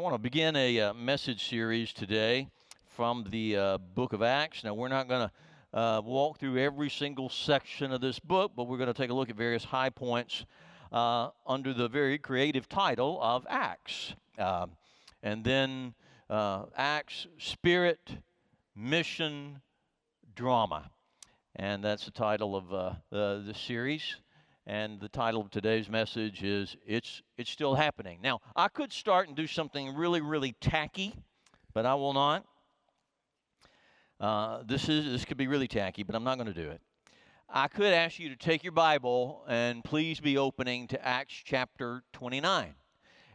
want to begin a uh, message series today from the uh, book of Acts. Now, we're not going to uh, walk through every single section of this book, but we're going to take a look at various high points uh, under the very creative title of Acts. Um, and then uh, Acts, Spirit, Mission, Drama. And that's the title of uh, the, the series. And the title of today's message is It's, it's Still Happening. Now, I could start and do something really, really tacky, but I will not. Uh, this, is, this could be really tacky, but I'm not going to do it. I could ask you to take your Bible and please be opening to Acts chapter 29.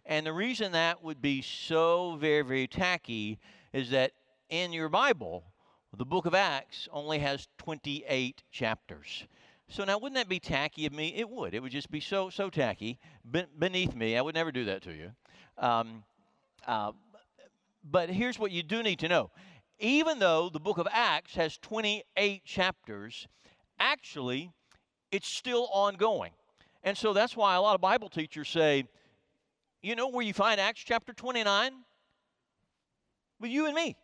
And the reason that would be so very, very tacky is that in your Bible, the book of Acts only has 28 chapters. So now, wouldn't that be tacky of me? It would. It would just be so so tacky beneath me. I would never do that to you. Um, uh, but here's what you do need to know: even though the book of Acts has 28 chapters, actually, it's still ongoing. And so that's why a lot of Bible teachers say, you know where you find Acts chapter 29? Well, you and me.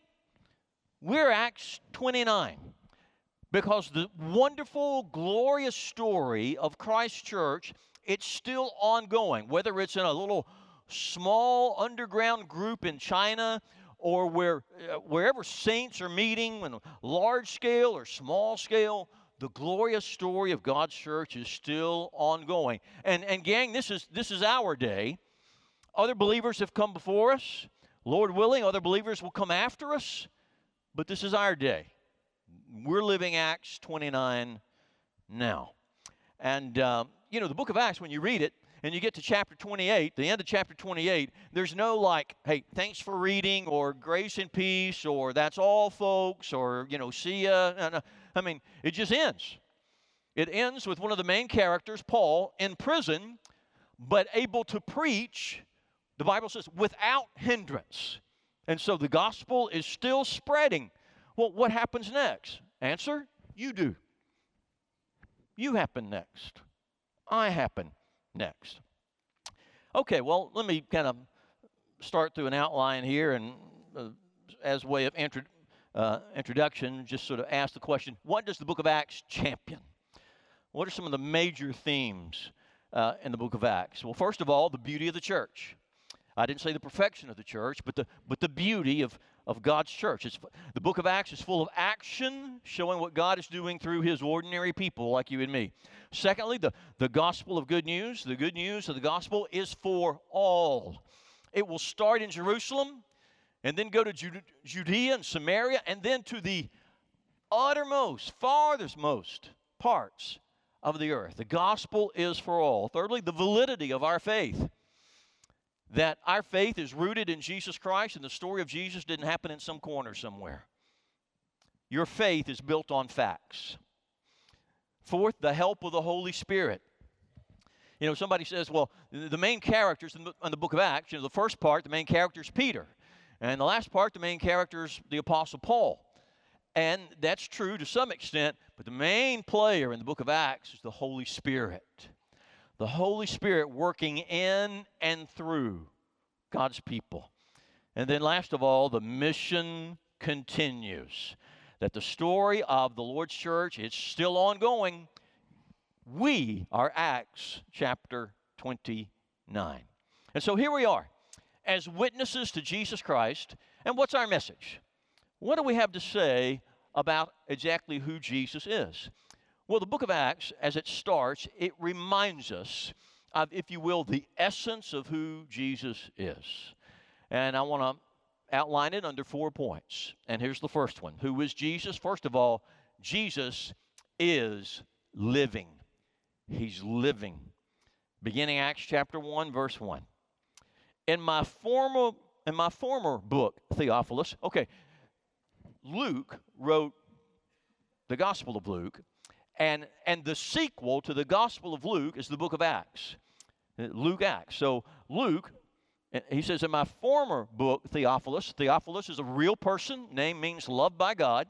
We're Acts 29 because the wonderful, glorious story of Christ Church, it's still ongoing, whether it's in a little small underground group in China or where, uh, wherever saints are meeting, on large scale or small scale, the glorious story of God's church is still ongoing. And, and gang, this is, this is our day. Other believers have come before us. Lord willing, other believers will come after us. But this is our day we're living Acts 29 now. And, uh, you know, the book of Acts, when you read it, and you get to chapter 28, the end of chapter 28, there's no like, hey, thanks for reading, or grace and peace, or that's all, folks, or, you know, see ya. I mean, it just ends. It ends with one of the main characters, Paul, in prison, but able to preach, the Bible says, without hindrance. And so the gospel is still spreading. Well, what happens next? Answer you do. You happen next. I happen next. Okay, well, let me kind of start through an outline here and uh, as way of intro, uh, introduction, just sort of ask the question what does the book of Acts champion? What are some of the major themes uh, in the book of Acts? Well, first of all, the beauty of the church. I didn't say the perfection of the church, but the, but the beauty of, of God's church. It's, the book of Acts is full of action, showing what God is doing through his ordinary people like you and me. Secondly, the, the gospel of good news. The good news of the gospel is for all. It will start in Jerusalem and then go to Judea and Samaria and then to the uttermost, farthest most parts of the earth. The gospel is for all. Thirdly, the validity of our faith that our faith is rooted in Jesus Christ and the story of Jesus didn't happen in some corner somewhere. Your faith is built on facts. Fourth, the help of the Holy Spirit. You know, somebody says, well, the main characters in the, book of Acts, you know, the first part, the main character is Peter. And the last part, the main character is the Apostle Paul. And that's true to some extent, but the main player in the book of Acts is the Holy Spirit the Holy Spirit working in and through God's people. And then, last of all, the mission continues. That the story of the Lord's church is still ongoing. We are Acts chapter 29. And so here we are as witnesses to Jesus Christ. And what's our message? What do we have to say about exactly who Jesus is? Well, the book of Acts, as it starts, it reminds us of, if you will, the essence of who Jesus is. And I want to outline it under four points. And here's the first one Who is Jesus? First of all, Jesus is living. He's living. Beginning Acts chapter 1, verse 1. In my former in my former book, Theophilus, okay, Luke wrote the Gospel of Luke, and, and the sequel to the Gospel of Luke is the book of Acts. Uh, Luke Acts. So Luke, uh, he says, in my former book, Theophilus, Theophilus is a real person, name means loved by God.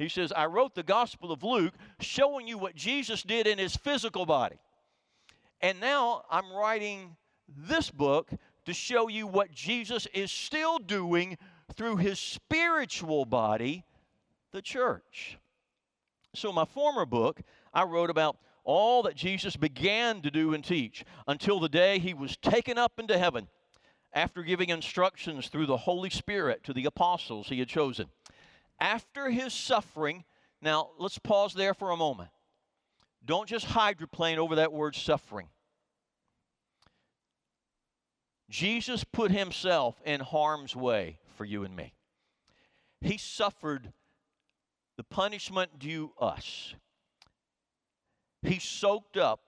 He says, I wrote the Gospel of Luke showing you what Jesus did in his physical body. And now I'm writing this book to show you what Jesus is still doing through his spiritual body, the church. So, my former book, I wrote about all that Jesus began to do and teach until the day he was taken up into heaven after giving instructions through the Holy Spirit to the apostles he had chosen. After his suffering, now let's pause there for a moment. Don't just hydroplane over that word suffering. Jesus put himself in harm's way for you and me. He suffered the punishment due us. He soaked up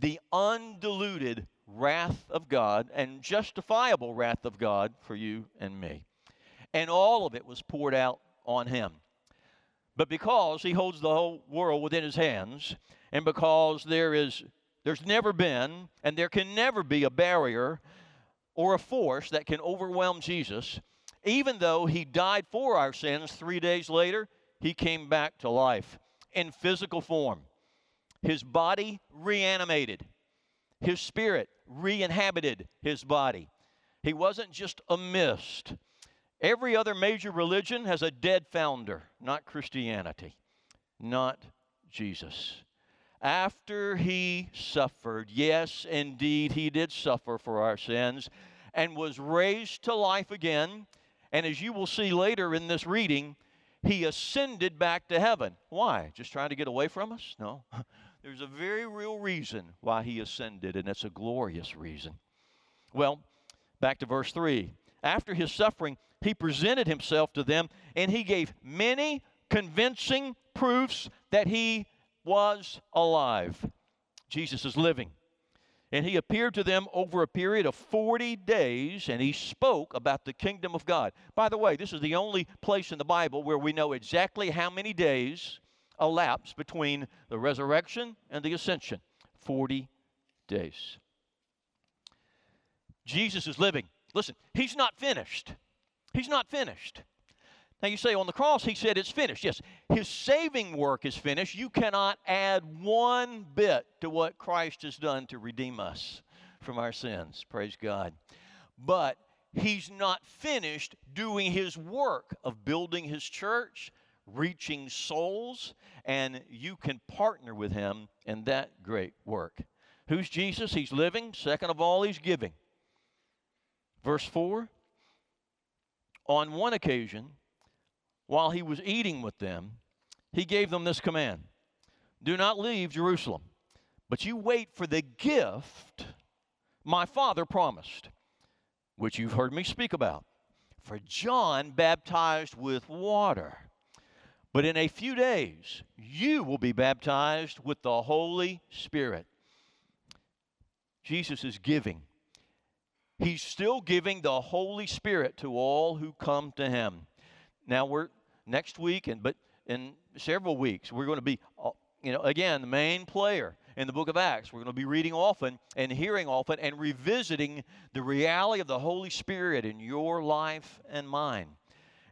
the undiluted wrath of God and justifiable wrath of God for you and me. And all of it was poured out on him. But because he holds the whole world within his hands, and because there is there's never been and there can never be a barrier or a force that can overwhelm Jesus, even though he died for our sins 3 days later, he came back to life in physical form. His body reanimated. His spirit re inhabited his body. He wasn't just a mist. Every other major religion has a dead founder, not Christianity, not Jesus. After he suffered, yes, indeed, he did suffer for our sins, and was raised to life again. And as you will see later in this reading, he ascended back to heaven. Why? Just trying to get away from us? No. There's a very real reason why he ascended, and it's a glorious reason. Well, back to verse 3. After his suffering, he presented himself to them, and he gave many convincing proofs that he was alive. Jesus is living. And he appeared to them over a period of 40 days, and he spoke about the kingdom of God. By the way, this is the only place in the Bible where we know exactly how many days elapsed between the resurrection and the ascension 40 days. Jesus is living. Listen, he's not finished. He's not finished. Now you say on the cross, he said it's finished. Yes, his saving work is finished. You cannot add one bit to what Christ has done to redeem us from our sins. Praise God. But he's not finished doing his work of building his church, reaching souls, and you can partner with him in that great work. Who's Jesus? He's living. Second of all, he's giving. Verse 4 On one occasion, while he was eating with them, he gave them this command Do not leave Jerusalem, but you wait for the gift my Father promised, which you've heard me speak about. For John baptized with water but in a few days, you will be baptized with the Holy Spirit. Jesus is giving. He's still giving the Holy Spirit to all who come to him. Now we're next week and but in several weeks we're going to be uh, you know again the main player in the book of Acts. We're going to be reading often and hearing often and revisiting the reality of the Holy Spirit in your life and mine.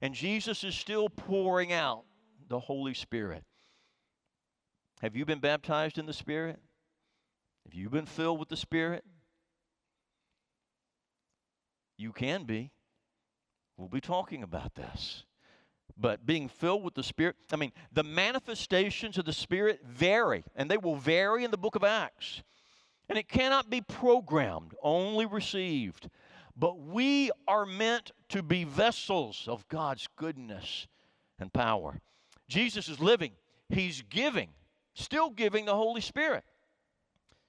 And Jesus is still pouring out the Holy Spirit. Have you been baptized in the Spirit? Have you been filled with the Spirit? You can be. We'll be talking about this. But being filled with the Spirit, I mean, the manifestations of the Spirit vary, and they will vary in the book of Acts. And it cannot be programmed, only received. But we are meant to be vessels of God's goodness and power. Jesus is living, He's giving, still giving the Holy Spirit,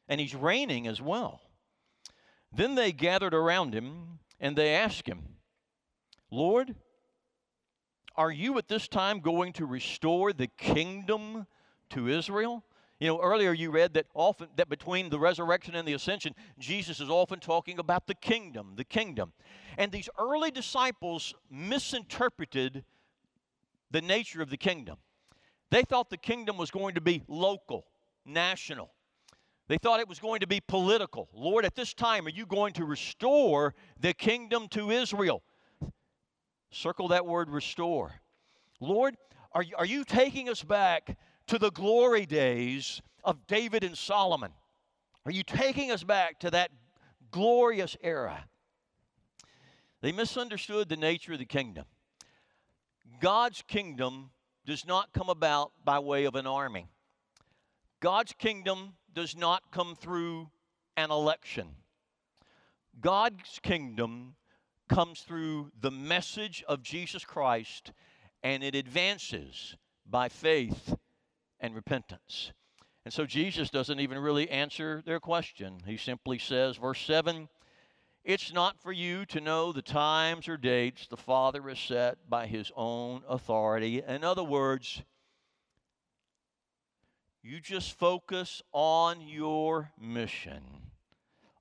and He's reigning as well. Then they gathered around Him and they asked Him, Lord, are you at this time going to restore the kingdom to Israel? You know, earlier you read that often that between the resurrection and the ascension, Jesus is often talking about the kingdom, the kingdom. And these early disciples misinterpreted the nature of the kingdom. They thought the kingdom was going to be local, national. They thought it was going to be political. Lord, at this time, are you going to restore the kingdom to Israel? Circle that word restore. Lord, are you, are you taking us back to the glory days of David and Solomon? Are you taking us back to that glorious era? They misunderstood the nature of the kingdom. God's kingdom does not come about by way of an army. God's kingdom does not come through an election. God's kingdom comes through the message of Jesus Christ and it advances by faith and repentance. And so Jesus doesn't even really answer their question. He simply says, verse 7 It's not for you to know the times or dates the Father has set by his own authority. In other words, you just focus on your mission,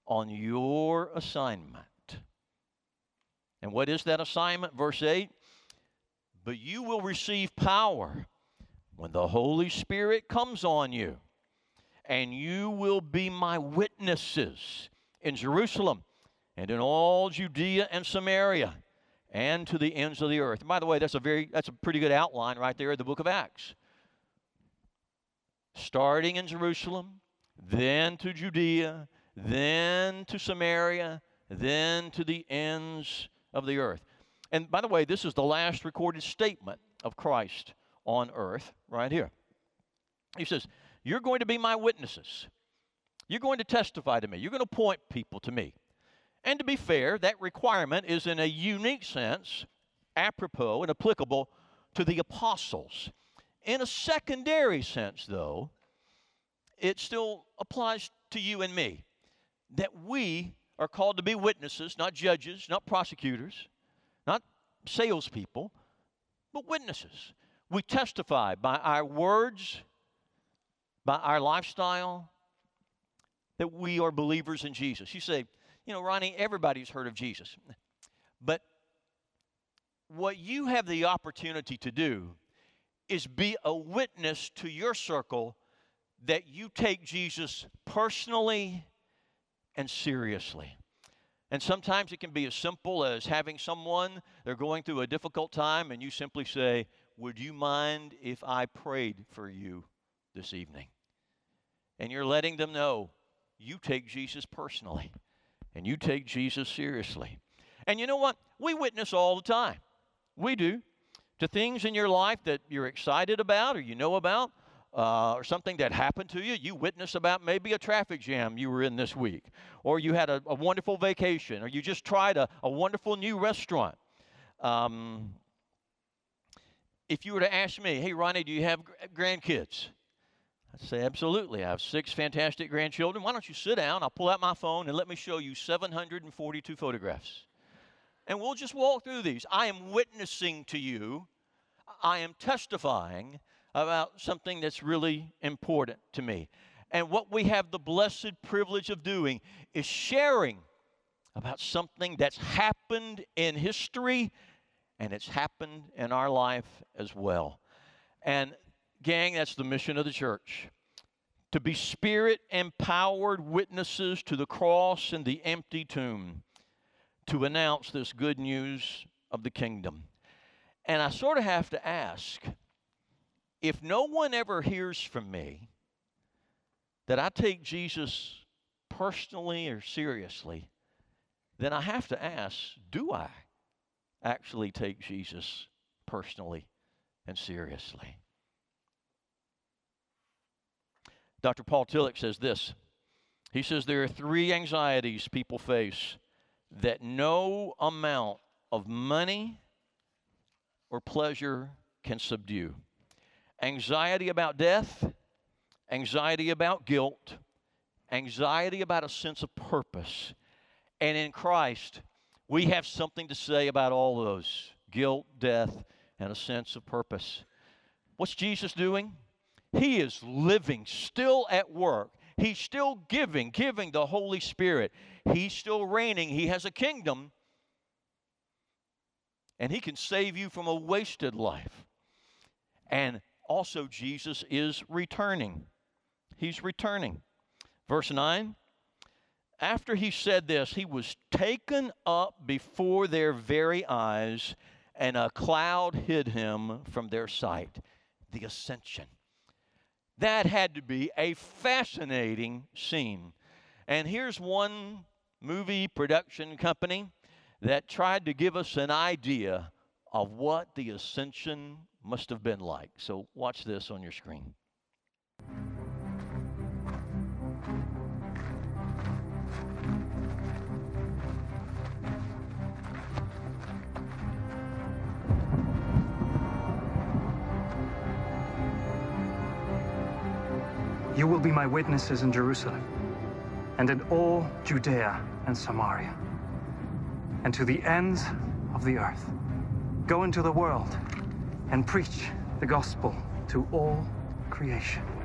on your assignment. And what is that assignment? Verse 8 But you will receive power when the Holy Spirit comes on you, and you will be my witnesses in Jerusalem and in all Judea and Samaria and to the ends of the earth. By the way, that's a very that's a pretty good outline right there in the book of Acts. Starting in Jerusalem, then to Judea, then to Samaria, then to the ends of the earth. And by the way, this is the last recorded statement of Christ on earth, right here. He says, You're going to be my witnesses. You're going to testify to me. You're going to point people to me. And to be fair, that requirement is in a unique sense apropos and applicable to the apostles. In a secondary sense, though, it still applies to you and me that we are called to be witnesses, not judges, not prosecutors, not salespeople, but witnesses. We testify by our words, by our lifestyle, that we are believers in Jesus. You say, you know, Ronnie, everybody's heard of Jesus. But what you have the opportunity to do is be a witness to your circle that you take Jesus personally and seriously. And sometimes it can be as simple as having someone, they're going through a difficult time, and you simply say, Would you mind if I prayed for you this evening? And you're letting them know you take Jesus personally and you take Jesus seriously. And you know what? We witness all the time. We do. To things in your life that you're excited about or you know about, uh, or something that happened to you. You witness about maybe a traffic jam you were in this week, or you had a, a wonderful vacation, or you just tried a, a wonderful new restaurant. Um, if you were to ask me, hey, Ronnie, do you have grandkids? I'd say, absolutely. I have six fantastic grandchildren. Why don't you sit down? I'll pull out my phone and let me show you 742 photographs. And we'll just walk through these. I am witnessing to you, I am testifying about something that's really important to me. And what we have the blessed privilege of doing is sharing about something that's happened in history and it's happened in our life as well. And, gang, that's the mission of the church to be spirit empowered witnesses to the cross and the empty tomb to announce this good news of the kingdom. And I sort of have to ask if no one ever hears from me that I take Jesus personally or seriously, then I have to ask do I actually take Jesus personally and seriously? Dr. Paul Tillich says this. He says there are three anxieties people face that no amount of money or pleasure can subdue anxiety about death, anxiety about guilt, anxiety about a sense of purpose. And in Christ, we have something to say about all those guilt, death, and a sense of purpose. What's Jesus doing? He is living, still at work. He's still giving, giving the Holy Spirit. He's still reigning. He has a kingdom. And He can save you from a wasted life. And also Jesus is returning. He's returning. Verse 9 After he said this, he was taken up before their very eyes, and a cloud hid him from their sight. The ascension. That had to be a fascinating scene. And here's one movie production company that tried to give us an idea of what the ascension must have been like. So, watch this on your screen. You will be my witnesses in Jerusalem and in all Judea and Samaria and to the ends of the earth. Go into the world and preach the gospel to all creation.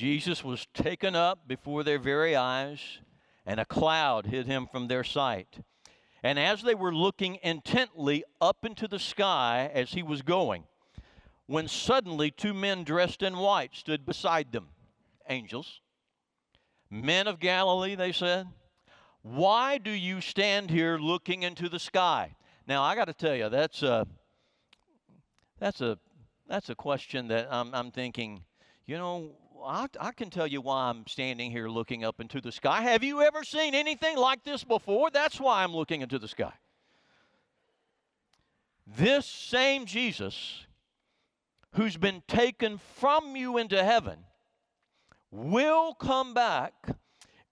Jesus was taken up before their very eyes, and a cloud hid him from their sight. And as they were looking intently up into the sky as he was going, when suddenly two men dressed in white stood beside them, angels. Men of Galilee, they said, why do you stand here looking into the sky? Now, I got to tell you, that's a, that's a, that's a question that I'm, I'm thinking, you know, I, I, can tell you why I'm standing here looking up into the sky. Have you ever seen anything like this before? That's why I'm looking into the sky. This same Jesus who's been taken from you into heaven will come back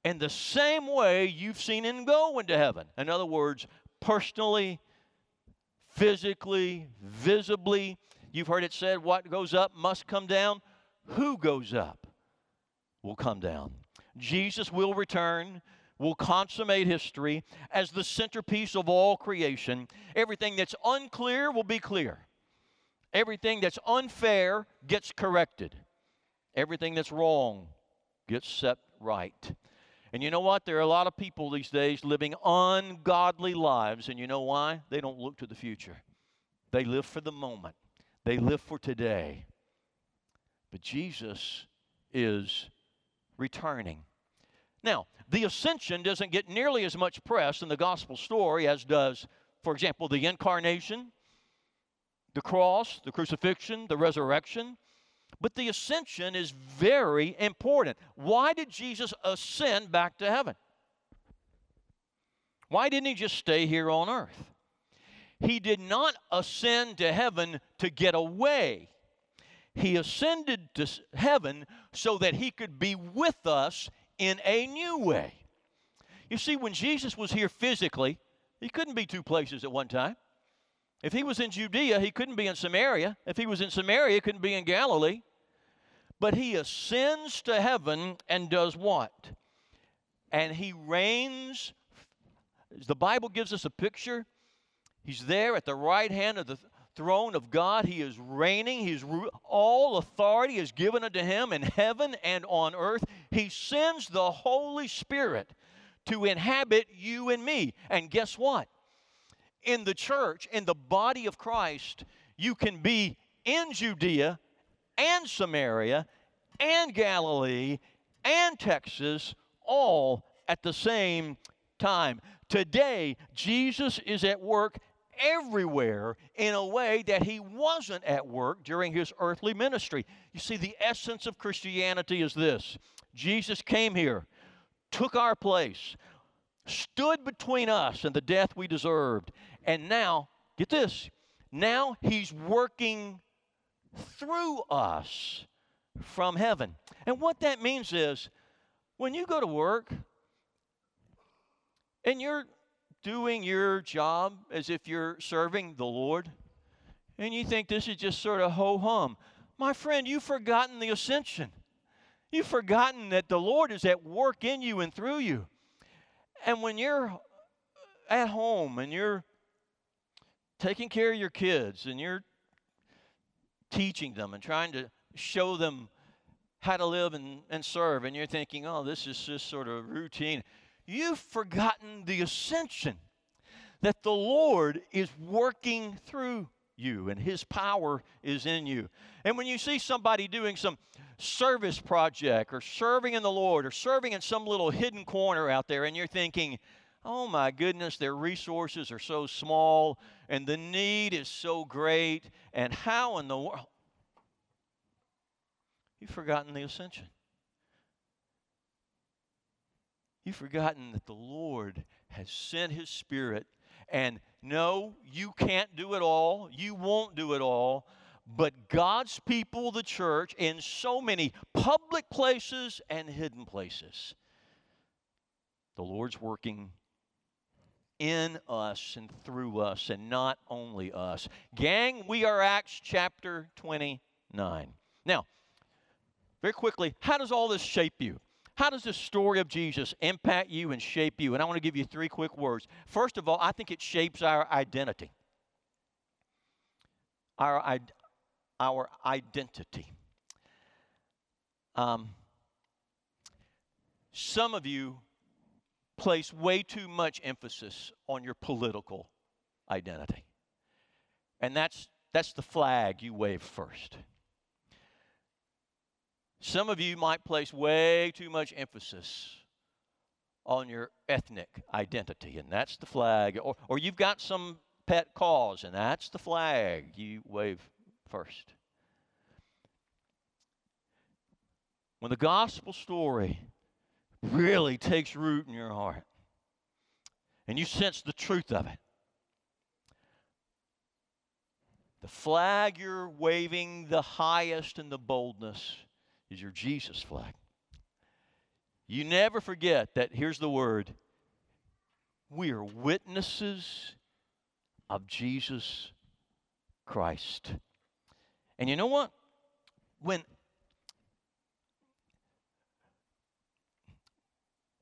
in the same way you've seen him go into heaven. In other words, personally, physically, visibly. You've heard it said, what goes up must come down who goes up will come down. Jesus will return, will consummate history as the centerpiece of all creation. Everything that's unclear will be clear. Everything that's unfair gets corrected. Everything that's wrong gets set right. And you know what? There are a lot of people these days living ungodly lives, and you know why? They don't look to the future. They live for the moment, they live for today. But Jesus is returning. Now, the ascension doesn't get nearly as much press in the gospel story as does, for example, the incarnation, the cross, the crucifixion, the resurrection. But the ascension is very important. Why did Jesus ascend back to heaven? Why didn't he just stay here on earth? He did not ascend to heaven to get away he ascended to heaven so that he could be with us in a new way. You see, when Jesus was here physically, he couldn't be two places at one time. If he was in Judea, he couldn't be in Samaria. If he was in Samaria, he couldn't be in Galilee. But he ascends to heaven and does what? And he reigns. The Bible gives us a picture. He's there at the right hand of the throne of God. He is reigning. He's all authority is given unto him in heaven and on earth. He sends the Holy Spirit to inhabit you and me. And guess what? In the church, in the body of Christ, you can be in Judea and Samaria and Galilee and Texas all at the same time. Today, Jesus is at work everywhere in a way that he wasn't at work during his earthly ministry. You see, the essence of Christianity is this Jesus came here, took our place, stood between us and the death we deserved, and now, get this, now he's working through us from heaven. And what that means is when you go to work and you're doing your job as if you're serving the Lord, and you think this is just sort of ho hum, my friend, you've forgotten the ascension. You've forgotten that the Lord is at work in you and through you. And when you're at home and you're taking care of your kids and you're teaching them and trying to show them how to live and, and serve, and you're thinking, oh, this is just sort of routine, you've forgotten the ascension that the Lord is working through you and His power is in you. And when you see somebody doing some service project or serving in the Lord or serving in some little hidden corner out there, and you're thinking, oh my goodness, their resources are so small and the need is so great, and how in the world? You've forgotten the ascension. You've forgotten that the Lord has sent His Spirit and no, you can't do it all. You won't do it all. But God's people, the church, in so many public places and hidden places, the Lord's working in us and through us, and not only us. Gang, we are Acts chapter 29. Now, very quickly, how does all this shape you? How does the story of Jesus impact you and shape you? And I want to give you three quick words. First of all, I think it shapes our identity. Our, our identity. Um, some of you place way too much emphasis on your political identity. And that's, that's the flag you wave first. Some of you might place way too much emphasis on your ethnic identity, and that's the flag. Or, or you've got some pet cause, and that's the flag you wave first. When the gospel story really takes root in your heart, and you sense the truth of it, the flag you're waving the highest and the boldness is your Jesus flag. You never forget that here's the word we are witnesses of Jesus Christ. And you know what? When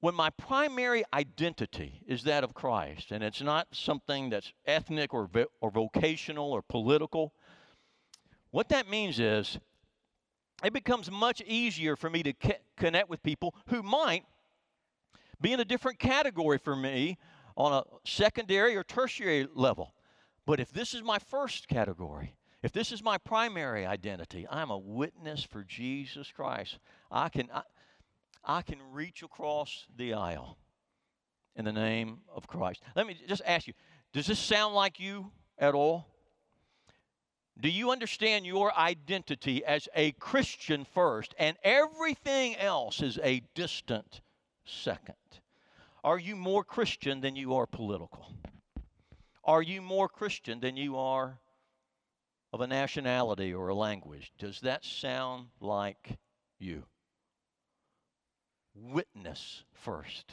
when my primary identity is that of Christ, and it's not something that's ethnic or, or vocational or political, what that means is it becomes much easier for me to connect with people who might be in a different category for me on a secondary or tertiary level. But if this is my first category, if this is my primary identity, I'm a witness for Jesus Christ. I can, I, I can reach across the aisle in the name of Christ. Let me just ask you does this sound like you at all? Do you understand your identity as a Christian first and everything else is a distant second? Are you more Christian than you are political? Are you more Christian than you are of a nationality or a language? Does that sound like you? Witness first.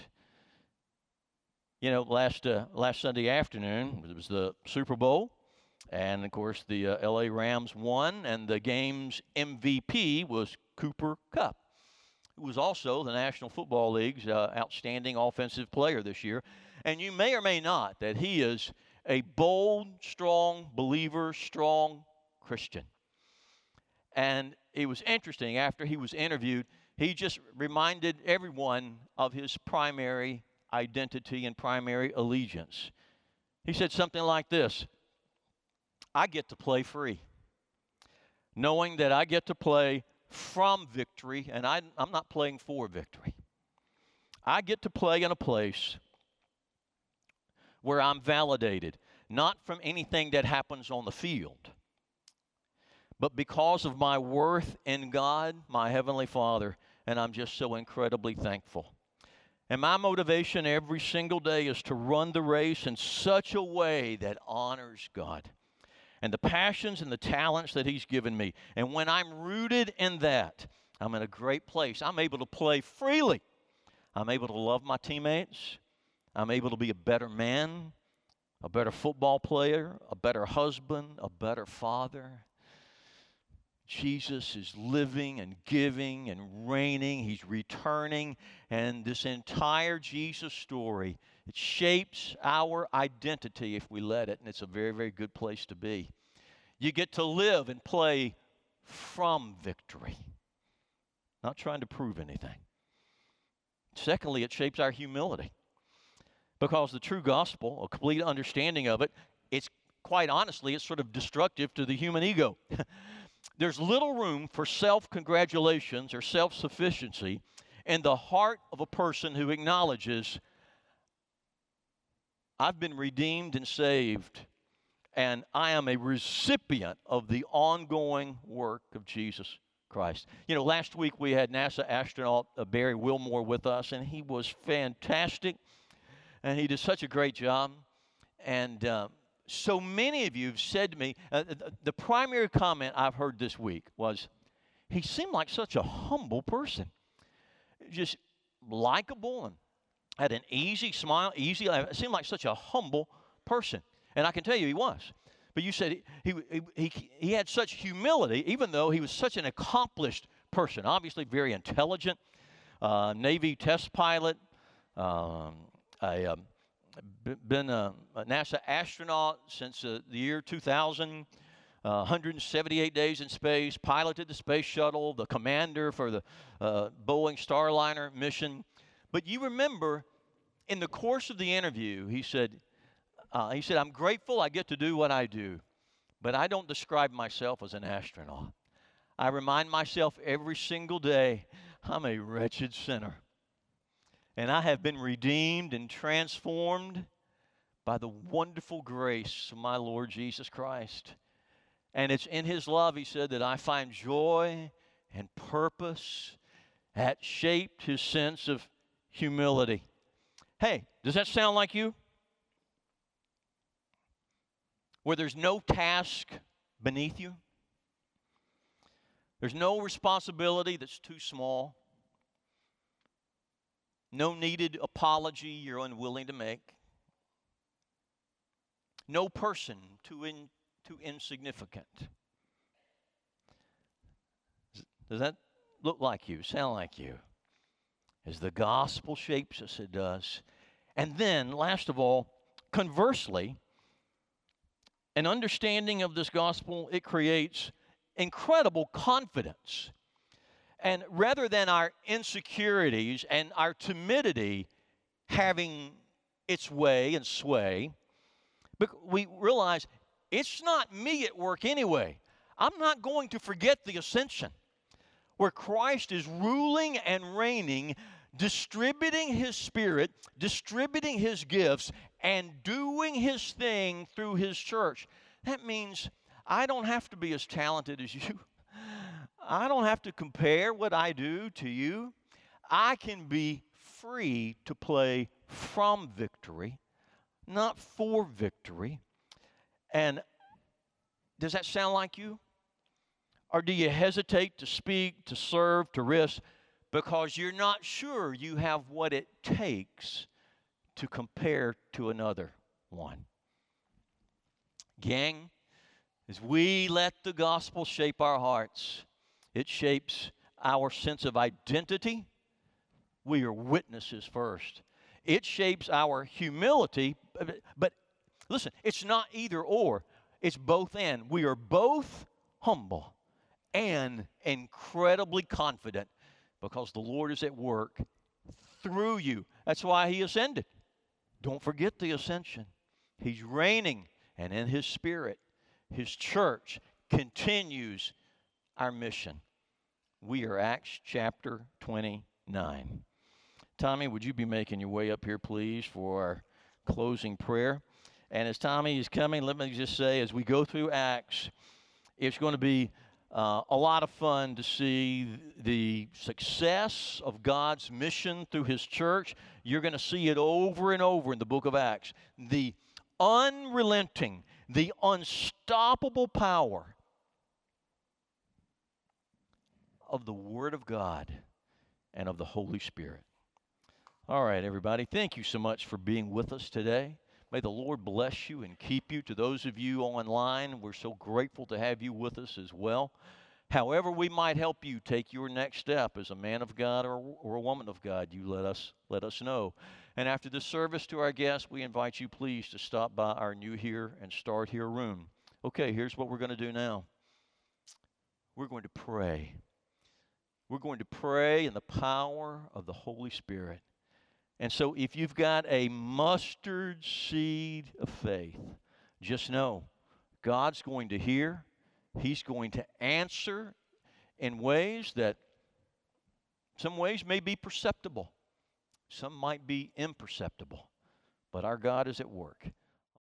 You know, last uh, last Sunday afternoon it was the Super Bowl. And of course, the uh, LA Rams won, and the game's MVP was Cooper Kupp, who was also the National Football League's uh, outstanding offensive player this year. And you may or may not that he is a bold, strong believer, strong Christian. And it was interesting after he was interviewed, he just reminded everyone of his primary identity and primary allegiance. He said something like this I get to play free, knowing that I get to play from victory, and I, I'm not playing for victory. I get to play in a place where I'm validated, not from anything that happens on the field, but because of my worth in God, my Heavenly Father, and I'm just so incredibly thankful. And my motivation every single day is to run the race in such a way that honors God and the passions and the talents that He's given me. And when I'm rooted in that, I'm in a great place. I'm able to play freely. I'm able to love my teammates. I'm able to be a better man, a better football player, a better husband, a better father. Jesus is living and giving and reigning. He's returning. And this entire Jesus story, it shapes our identity if we let it. And it's a very, very good place to be. You get to live and play from victory, not trying to prove anything. Secondly, it shapes our humility because the true gospel, a complete understanding of it, it's quite honestly, it's sort of destructive to the human ego. There's little room for self congratulations or self sufficiency in the heart of a person who acknowledges, I've been redeemed and saved, and I am a recipient of the ongoing work of Jesus Christ. You know, last week we had NASA astronaut uh, Barry Wilmore with us, and he was fantastic, and he did such a great job. And uh, so many of you have said to me, uh, the, the primary comment I've heard this week was, he seemed like such a humble person, just likable and had an easy smile, easy. It seemed like such a humble person, and I can tell you he was. But you said he, he, he, he had such humility, even though he was such an accomplished person, obviously very intelligent, uh, Navy test pilot, um, a, um, been a, a, NASA astronaut since uh, the year 2000. Uh, 178 days in space, piloted the space shuttle, the commander for the uh, Boeing Starliner mission. But you remember, in the course of the interview, he said, uh, he said, I'm grateful I get to do what I do, but I don't describe myself as an astronaut. I remind myself every single day I'm a wretched sinner and I have been redeemed and transformed by the wonderful grace of my Lord Jesus Christ. And it's in His love, He said, that I find joy and purpose that shaped His sense of humility. Hey, does that sound like you? Where there's no task beneath you, there's no responsibility that's too small no needed apology you're unwilling to make, no person too, in, too insignificant. Does that look like you, sound like you? As the gospel shapes us, it does. And then, last of all, conversely, an understanding of this gospel, it creates incredible confidence and rather than our insecurities and our timidity having its way and sway, we realize it's not me at work anyway. I'm not going to forget the ascension, where Christ is ruling and reigning, distributing his spirit, distributing his gifts, and doing his thing through his church. That means I don't have to be as talented as you. I don't have to compare what I do to you. I can be free to play from victory, not for victory. And does that sound like you? Or do you hesitate to speak, to serve, to risk because you're not sure you have what it takes to compare to another one? Gang, as we let the gospel shape our hearts, it shapes our sense of identity. We are witnesses first. It shapes our humility, but listen, it's not either or, it's both and. We are both humble and incredibly confident because the Lord is at work through you. That's why He ascended. Don't forget the ascension. He's reigning, and in His Spirit, His church continues our mission. We are Acts chapter 29. Tommy, would you be making your way up here, please, for our closing prayer? And as Tommy is coming, let me just say, as we go through Acts, it's going to be uh, a lot of fun to see the success of God's mission through His church. You're going to see it over and over in the book of Acts. The unrelenting, the unstoppable power of the Word of God and of the Holy Spirit. All right, everybody, thank you so much for being with us today. May the Lord bless you and keep you. To those of you online, we're so grateful to have you with us as well. however we might help you take your next step as a man of God or, or a woman of God, you let us let us know. And after the service to our guests, we invite you please to stop by our new here and start here room. Okay, here's what we're going to do now. We're going to pray. We're going to pray in the power of the Holy Spirit. And so if you've got a mustard seed of faith, just know God's going to hear, He's going to answer in ways that some ways may be perceptible, some might be imperceptible, but our God is at work.